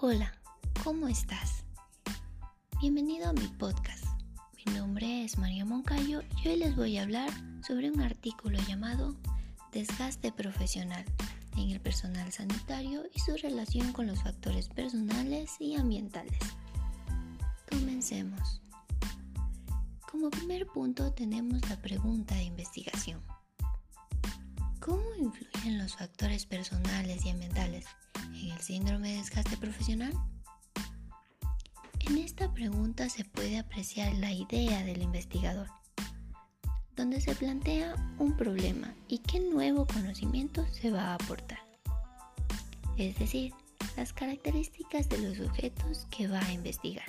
Hola, ¿cómo estás? Bienvenido a mi podcast. Mi nombre es María Moncayo y hoy les voy a hablar sobre un artículo llamado Desgaste profesional en el personal sanitario y su relación con los factores personales y ambientales. Comencemos. Como primer punto tenemos la pregunta de investigación. ¿Cómo influyen los factores personales y ambientales en el síndrome de desgaste profesional? En esta pregunta se puede apreciar la idea del investigador, donde se plantea un problema y qué nuevo conocimiento se va a aportar. Es decir, las características de los sujetos que va a investigar.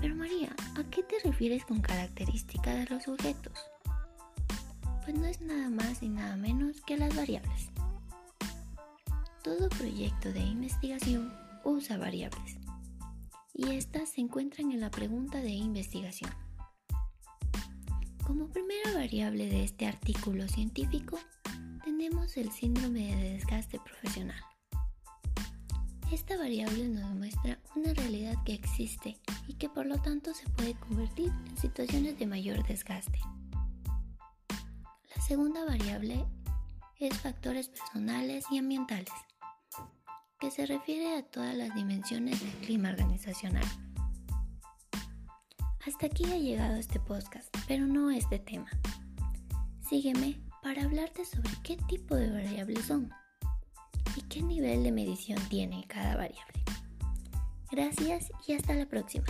Pero María, ¿a qué te refieres con características de los sujetos? Pues no es nada más ni nada menos que las variables. Todo proyecto de investigación usa variables y estas se encuentran en la pregunta de investigación. Como primera variable de este artículo científico tenemos el síndrome de desgaste profesional. Esta variable nos muestra una realidad que existe y que por lo tanto se puede convertir en situaciones de mayor desgaste. Segunda variable es factores personales y ambientales que se refiere a todas las dimensiones del clima organizacional. Hasta aquí ha llegado este podcast, pero no este tema. Sígueme para hablarte sobre qué tipo de variables son y qué nivel de medición tiene cada variable. Gracias y hasta la próxima.